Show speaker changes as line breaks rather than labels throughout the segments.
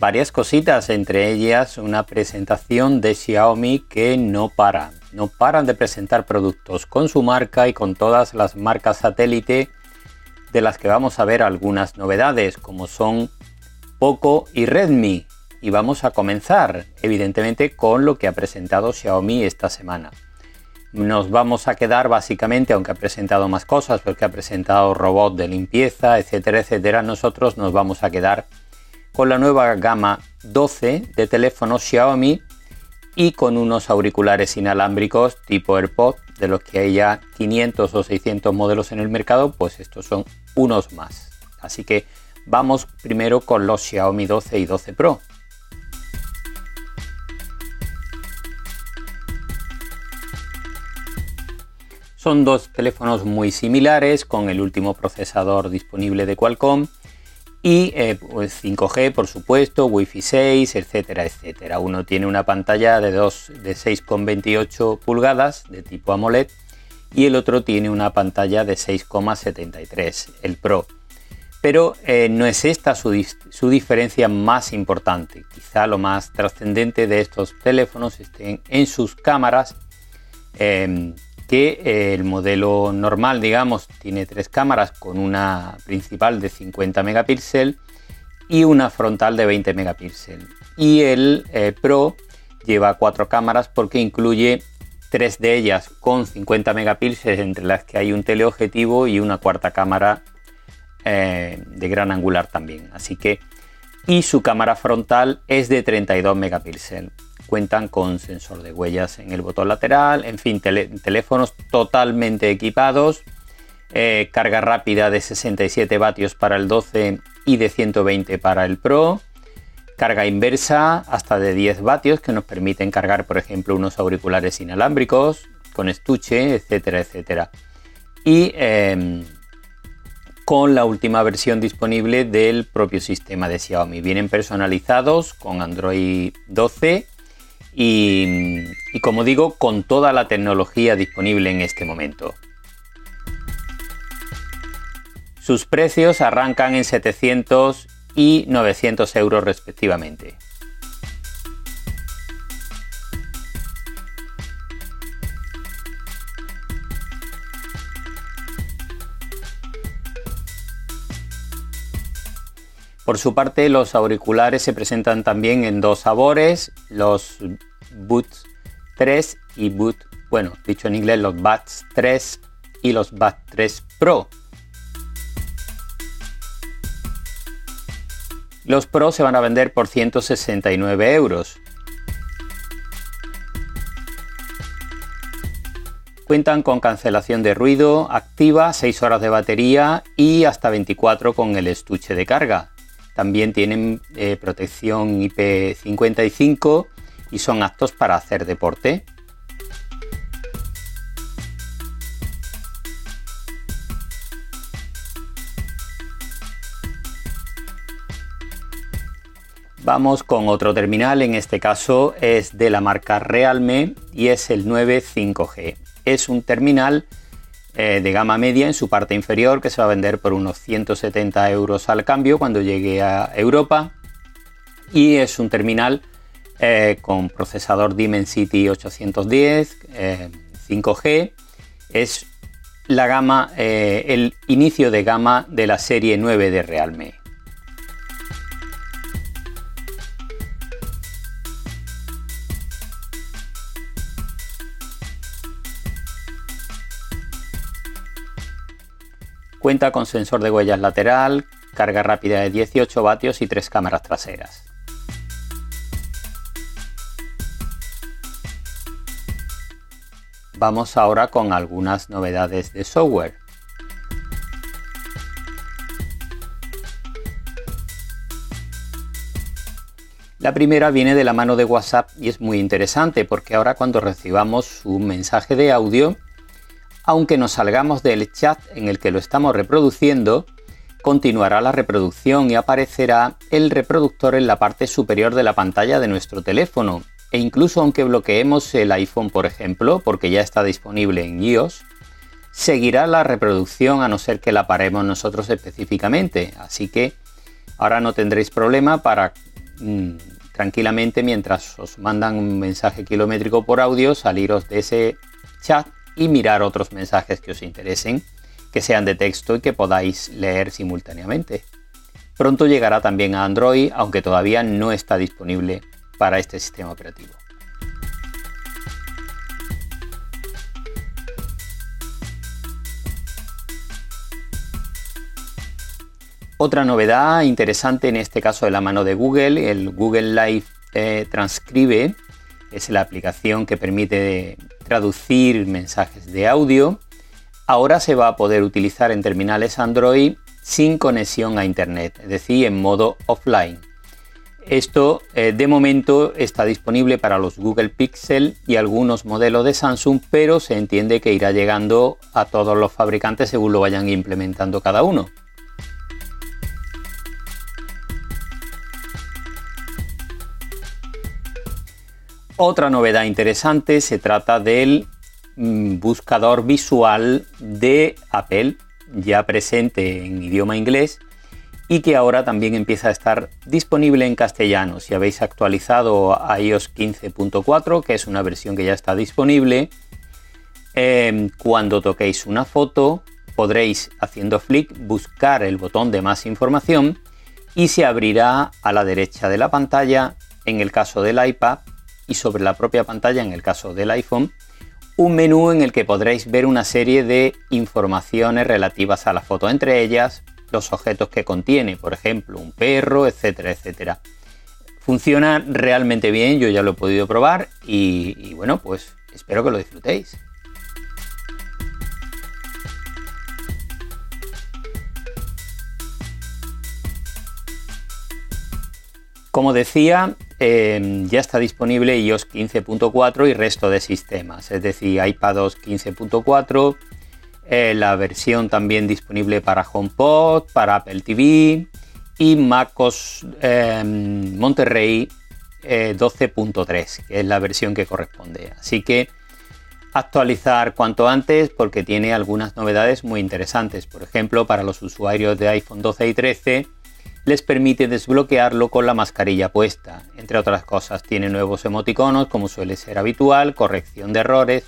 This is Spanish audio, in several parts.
varias cositas, entre ellas una presentación de Xiaomi que no para no paran de presentar productos con su marca y con todas las marcas satélite de las que vamos a ver algunas novedades como son Poco y Redmi. Y vamos a comenzar evidentemente con lo que ha presentado Xiaomi esta semana. Nos vamos a quedar básicamente, aunque ha presentado más cosas, porque ha presentado robot de limpieza, etcétera, etcétera, nosotros nos vamos a quedar con la nueva gama 12 de teléfonos Xiaomi y con unos auriculares inalámbricos tipo AirPod, de los que hay ya 500 o 600 modelos en el mercado, pues estos son unos más. Así que vamos primero con los Xiaomi 12 y 12 Pro. Son dos teléfonos muy similares con el último procesador disponible de Qualcomm y 5G eh, pues por supuesto, Wi-Fi 6, etcétera, etcétera. Uno tiene una pantalla de, de 6,28 pulgadas de tipo AMOLED y el otro tiene una pantalla de 6,73, el Pro. Pero eh, no es esta su, diferencia más importante. Quizá lo más trascendente de estos teléfonos estén en sus cámaras em, que eh, el modelo normal, digamos, tiene tres cámaras con una principal de 50 megapíxeles y una frontal de 20 megapíxeles. Y el eh, Pro lleva cuatro cámaras porque incluye tres de ellas con 50 megapíxeles, entre las que hay un teleobjetivo y una cuarta cámara eh, de gran angular también. Así que, y su cámara frontal es de 32 megapíxeles cuentan con sensor de huellas en el botón lateral, en fin, teléfonos totalmente equipados, eh, carga rápida de 67 vatios para el 12 y de 120 para el Pro, carga inversa hasta de 10 vatios que nos permiten cargar, por ejemplo, unos auriculares inalámbricos con estuche, etcétera, etcétera. Y em, con la última versión disponible del propio sistema de Xiaomi. Vienen personalizados con Android 12 y, como digo, con toda la tecnología disponible en este momento. Sus precios arrancan en 700 y 900 euros respectivamente. Por su parte, los auriculares se presentan también en dos sabores, los Boots 3 y Boot, bueno, dicho en inglés, los Buds 3 y los Buds 3 Pro. Los Pro se van a vender por 169 euros. Cuentan con cancelación de ruido activa, 6 horas de batería y hasta 24 con el estuche de carga. También tienen eh, protección IP55 y son aptos para hacer deporte. Vamos con otro terminal, en este caso es de la marca Realme y es el 95G. Es un terminal eh, de gama media en su parte inferior que se va a vender por unos 170 euros al cambio cuando llegue a Europa. Y es un terminal eh, con procesador Dimensity 810 5G eh, es la gama el inicio de gama de la serie 9 de Realme Cuenta con sensor de huellas lateral, carga rápida de 18 vatios y tres cámaras traseras. Vamos ahora con algunas novedades de software. La primera viene de la mano de WhatsApp y es muy interesante porque ahora cuando recibamos un mensaje de audio, aunque nos salgamos del chat en el que lo estamos reproduciendo, continuará la reproducción y aparecerá el reproductor en la parte superior de la pantalla de nuestro teléfono. E incluso aunque bloqueemos el iPhone, por ejemplo, porque ya está disponible en iOS, seguirá la reproducción a no ser que la paremos nosotros específicamente. Así que ahora no tendréis problema para Mm, tranquilamente mientras os mandan un mensaje kilométrico por audio, saliros de ese chat y mirar otros mensajes que os interesen, que sean de texto y que podáis leer simultáneamente. Pronto llegará también a Android, aunque todavía no está disponible para este sistema operativo. Otra novedad interesante en este caso de la mano de Google, el Google Live eh, Transcribe, es la aplicación que permite traducir mensajes de audio. Ahora se va a poder utilizar en terminales Android sin conexión a Internet, es decir, en modo offline. Esto eh, de momento está disponible para los Google Pixel y algunos modelos de Samsung, pero se entiende que irá llegando a todos los fabricantes según lo vayan implementando cada uno. Otra novedad interesante se trata del mm, buscador visual de Apple, ya presente en idioma inglés y que ahora también empieza a estar disponible en castellano. Si habéis actualizado a iOS 15.4, que es una versión que ya está disponible, em, cuando toquéis una foto podréis, haciendo flick, buscar el botón de más información y se abrirá a la derecha de la pantalla, en el caso del iPad, y sobre la propia pantalla, en el caso del iPhone, un menú en el que podréis ver una serie de informaciones relativas a la foto, entre ellas los objetos que contiene, por ejemplo, un perro, etcétera, etcétera. Funciona realmente bien, yo ya lo he podido probar y, y bueno, pues espero que lo disfrutéis. Como decía, Em, ya está disponible iOS 15.4 y resto de sistemas, es decir, iPadOS 15.4, eh, la versión también disponible para HomePod, para Apple TV y MacOS em, Monterrey 12.3, eh, que es la versión que corresponde. Así que actualizar cuanto antes porque tiene algunas novedades muy interesantes. Por ejemplo, para los usuarios de iPhone 12 y 13 les permite desbloquearlo con la mascarilla puesta. Entre otras cosas, tiene nuevos emoticonos como suele ser habitual, corrección de errores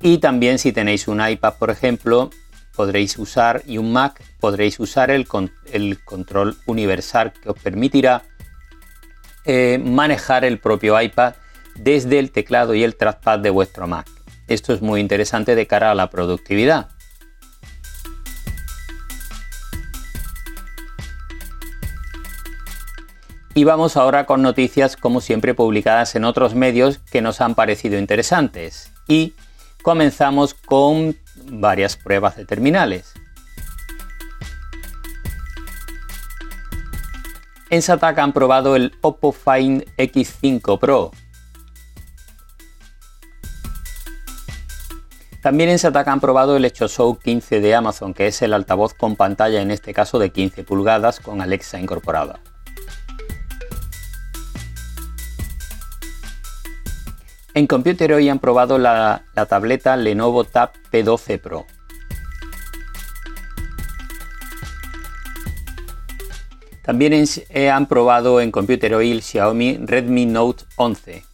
y también si tenéis un iPad por ejemplo podréis usar y un Mac podréis usar el, control universal que os permitirá eh, manejar el propio iPad desde el teclado y el trackpad de vuestro Mac. Esto es muy interesante de cara a la productividad. Y vamos ahora con noticias como siempre publicadas en otros medios que nos han parecido interesantes. Y comenzamos con varias pruebas de terminales. En Sataka han probado el Oppo Find X5 Pro. También en Sataka han probado el Echo Show 15 de Amazon, que es el altavoz con pantalla en este caso de 15 pulgadas con Alexa incorporada. En Computer hoy han probado la, tableta Lenovo Tab P12 Pro. También eh, han probado en Computer Hoy el Xiaomi Redmi Note 11.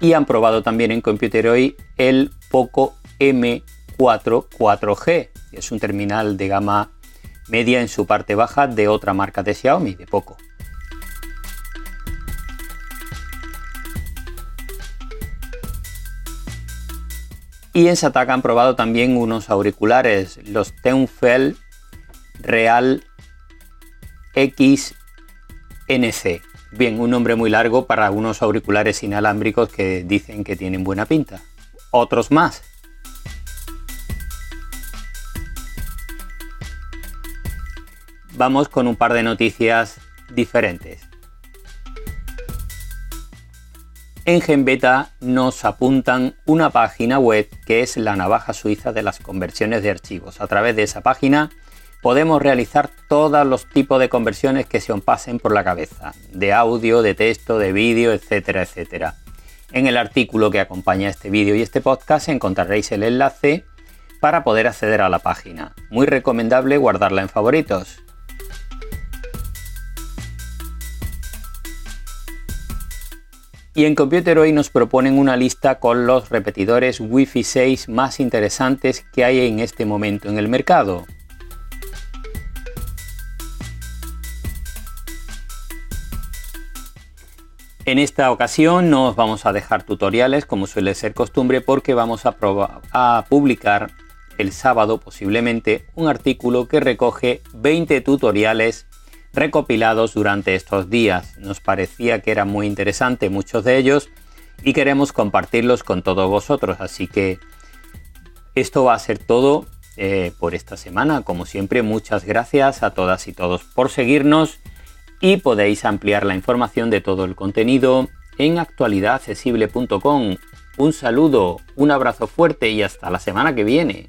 Y han probado también en Computer Hoy el Poco M4 4G, que es un terminal de gama media en su parte baja de otra marca de Xiaomi, de poco. Y en Sataka han probado también unos auriculares, los Teunfel Real XNC. Bien, un nombre muy largo para unos auriculares inalámbricos que dicen que tienen buena pinta. Otros más, vamos con un par de noticias diferentes. En Genbeta nos apuntan una página web que es la navaja suiza de las conversiones de archivos. A través de esa página podemos realizar todos los tipos de conversiones que se os pasen por la cabeza, de audio, de texto, de vídeo, etcétera, etcétera. En el artículo que acompaña este vídeo y este podcast encontraréis el enlace para poder acceder a la página. Muy recomendable guardarla en favoritos. Y en Computer hoy nos proponen una lista con los repetidores Wi-Fi 6 más interesantes que hay en este momento en el mercado. En esta ocasión no os vamos a dejar tutoriales como suele ser costumbre porque vamos a, a, publicar el sábado posiblemente un artículo que recoge 20 tutoriales recopilados durante estos días. Nos parecía que era muy interesante muchos de ellos y queremos compartirlos con todos vosotros. Así que esto va a ser todo eh, por esta semana. Como siempre, muchas gracias a todas y todos por seguirnos y podéis ampliar la información de todo el contenido en actualidadaccesible.com. Un saludo, un abrazo fuerte y hasta la semana que viene.